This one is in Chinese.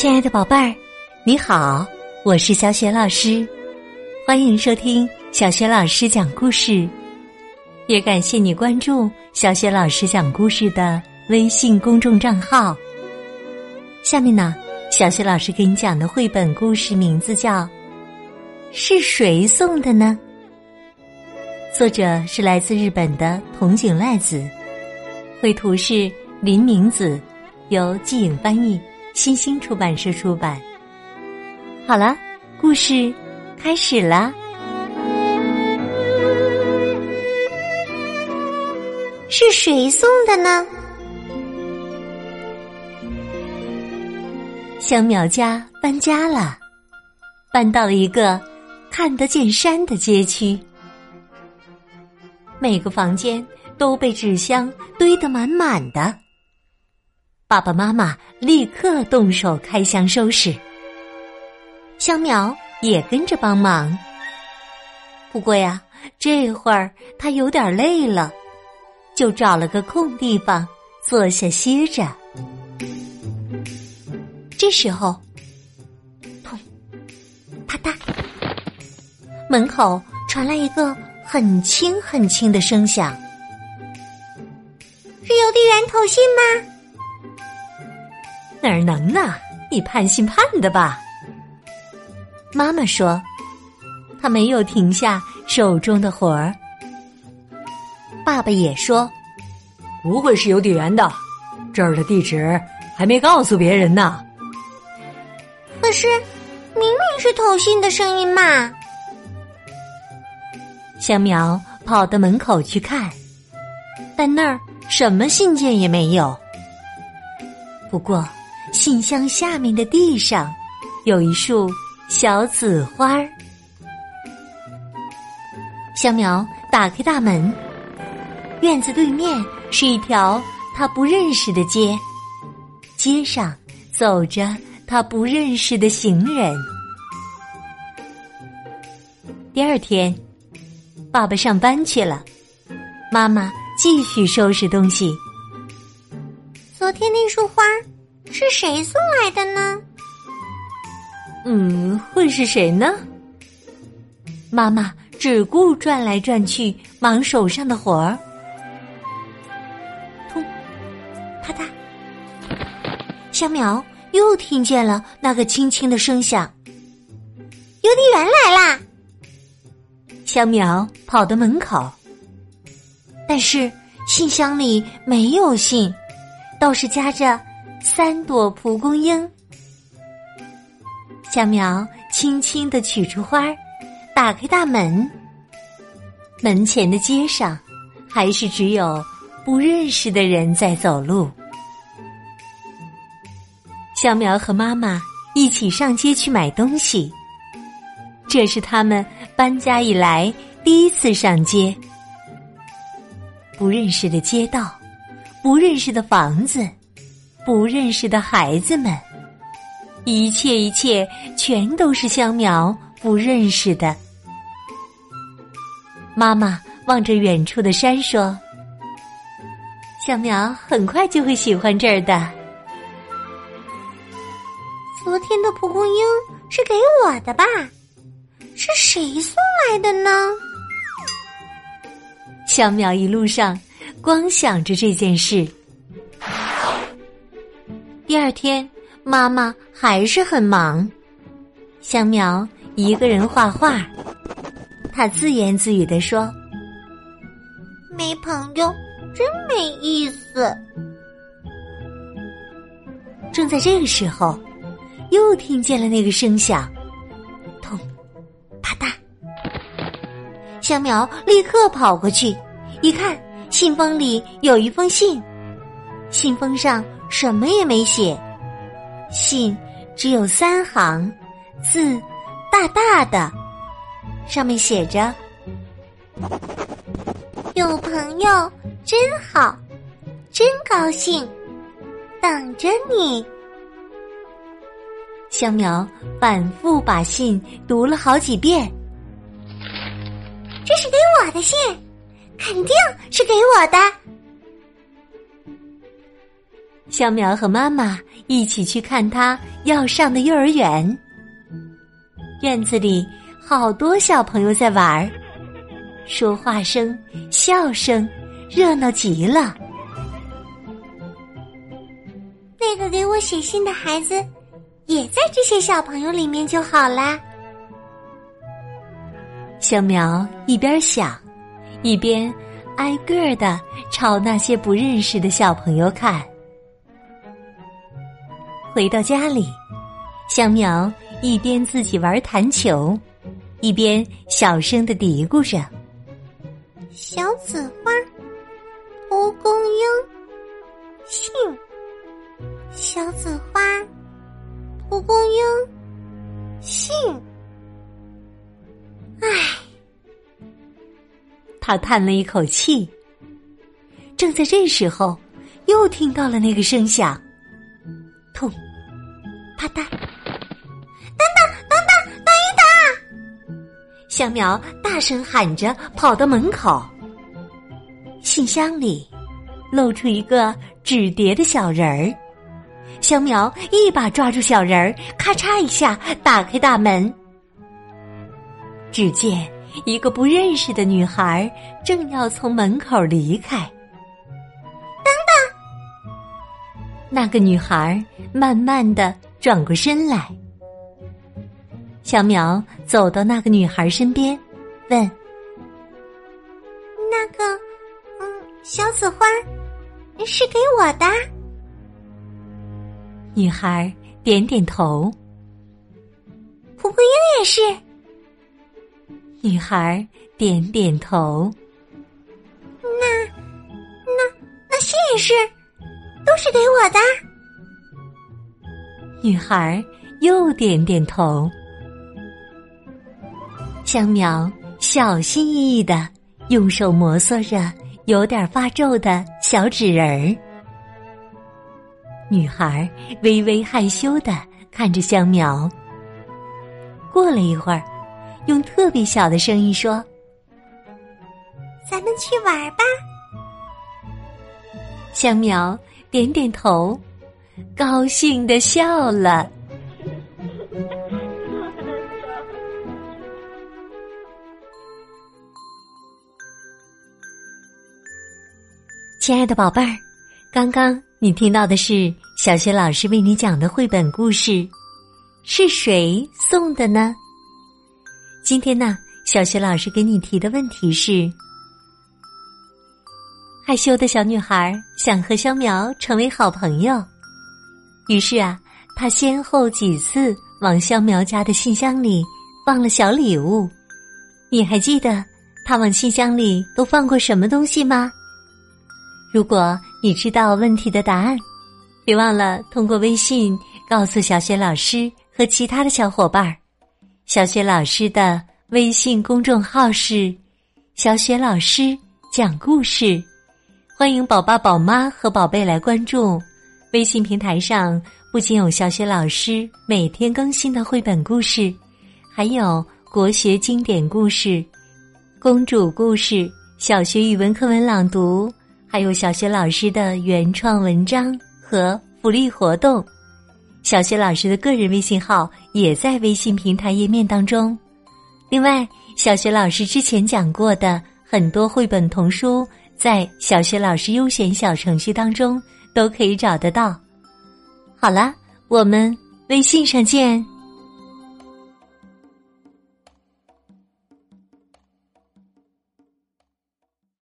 亲爱的宝贝儿，你好，我是小雪老师，欢迎收听小雪老师讲故事，也感谢你关注小雪老师讲故事的微信公众账号。下面呢，小雪老师给你讲的绘本故事名字叫《是谁送的呢》，作者是来自日本的筒井赖子，绘图是林明子，由季颖翻译。新星出版社出版。好了，故事开始了。是谁送的呢？香苗家搬家了，搬到了一个看得见山的街区。每个房间都被纸箱堆得满满的。爸爸妈妈立刻动手开箱收拾，香苗也跟着帮忙。不过呀，这会儿他有点累了，就找了个空地方坐下歇着。这时候，砰，啪嗒，门口传来一个很轻很轻的声响，是邮递员投信吗？哪儿能呢？你盼信盼的吧。妈妈说，他没有停下手中的活儿。爸爸也说，不会是邮递员的，这儿的地址还没告诉别人呢。可是，明明是投信的声音嘛。香苗跑到门口去看，但那儿什么信件也没有。不过。信箱下面的地上，有一束小紫花儿。香苗打开大门，院子对面是一条他不认识的街，街上走着他不认识的行人。第二天，爸爸上班去了，妈妈继续收拾东西。昨天那束花。是谁送来的呢？嗯，会是谁呢？妈妈只顾转来转去，忙手上的活儿。砰，啪嗒，小苗又听见了那个轻轻的声响。邮递员来啦！小苗跑到门口，但是信箱里没有信，倒是夹着。三朵蒲公英，小苗轻轻的取出花儿，打开大门。门前的街上，还是只有不认识的人在走路。小苗和妈妈一起上街去买东西，这是他们搬家以来第一次上街。不认识的街道，不认识的房子。不认识的孩子们，一切一切全都是香苗不认识的。妈妈望着远处的山说：“香苗很快就会喜欢这儿的。”昨天的蒲公英是给我的吧？是谁送来的呢？香苗一路上光想着这件事。第二天，妈妈还是很忙。香苗一个人画画，他自言自语的说：“没朋友真没意思。”正在这个时候，又听见了那个声响，咚，啪嗒。香苗立刻跑过去，一看，信封里有一封信，信封上。什么也没写，信只有三行，字大大的，上面写着：“有朋友真好，真高兴，等着你。”香苗反复把信读了好几遍，这是给我的信，肯定是给我的。小苗和妈妈一起去看他要上的幼儿园。院子里好多小朋友在玩儿，说话声、笑声，热闹极了。那个给我写信的孩子，也在这些小朋友里面就好啦。小苗一边想，一边挨个儿的朝那些不认识的小朋友看。回到家里，小苗一边自己玩弹球，一边小声的嘀咕着：“小紫花，蒲公英，信。小紫花，蒲公英，信。”唉，他叹了一口气。正在这时候，又听到了那个声响，痛，啪嗒，等等等等等一等！小苗大声喊着跑到门口，信箱里露出一个纸叠的小人儿。小苗一把抓住小人儿，咔嚓一下打开大门。只见一个不认识的女孩正要从门口离开。那个女孩慢慢的转过身来。小苗走到那个女孩身边，问：“那个，嗯，小紫花是给我的？”女孩点点头。蒲公英也是。女孩点点头。那、那、那信是，都是给我的。女孩又点点头。香苗小心翼翼的用手摩挲着有点发皱的小纸人儿。女孩微微害羞的看着香苗。过了一会儿。用特别小的声音说：“咱们去玩吧。”香苗点点头，高兴的笑了。亲爱的宝贝儿，刚刚你听到的是小学老师为你讲的绘本故事，是谁送的呢？今天呢，小学老师给你提的问题是：害羞的小女孩想和香苗成为好朋友，于是啊，她先后几次往香苗家的信箱里放了小礼物。你还记得她往信箱里都放过什么东西吗？如果你知道问题的答案，别忘了通过微信告诉小雪老师和其他的小伙伴。小雪老师的微信公众号是“小雪老师讲故事”，欢迎宝爸宝妈和宝贝来关注。微信平台上不仅有小雪老师每天更新的绘本故事，还有国学经典故事、公主故事、小学语文课文朗读，还有小学老师的原创文章和福利活动。小学老师的个人微信号也在微信平台页面当中。另外，小学老师之前讲过的很多绘本童书，在小学老师优选小程序当中都可以找得到。好了，我们微信上见。